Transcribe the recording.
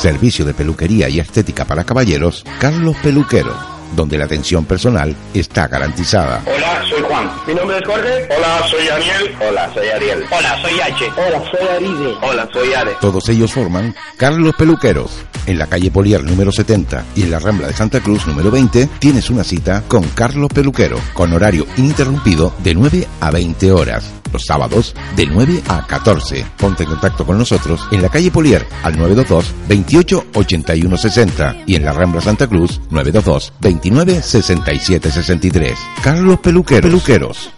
Servicio de peluquería y estética para caballeros, Carlos Peluquero, donde la atención personal está garantizada. Hola, soy Juan. Mi nombre es Jorge. Hola, soy Daniel. Hola, soy Ariel. Hola, soy H. Hola, soy Aride. Hola, soy Are. Todos ellos forman Carlos Peluqueros. En la calle Polier número 70 y en la Rambla de Santa Cruz número 20 tienes una cita con Carlos Peluquero, con horario ininterrumpido de 9 a 20 horas. Los sábados de 9 a 14. Ponte en contacto con nosotros en la calle Polier al 922 28 81 60 y en la Rambla Santa Cruz 922 29 67 63. Carlos Peluqueros. Peluqueros.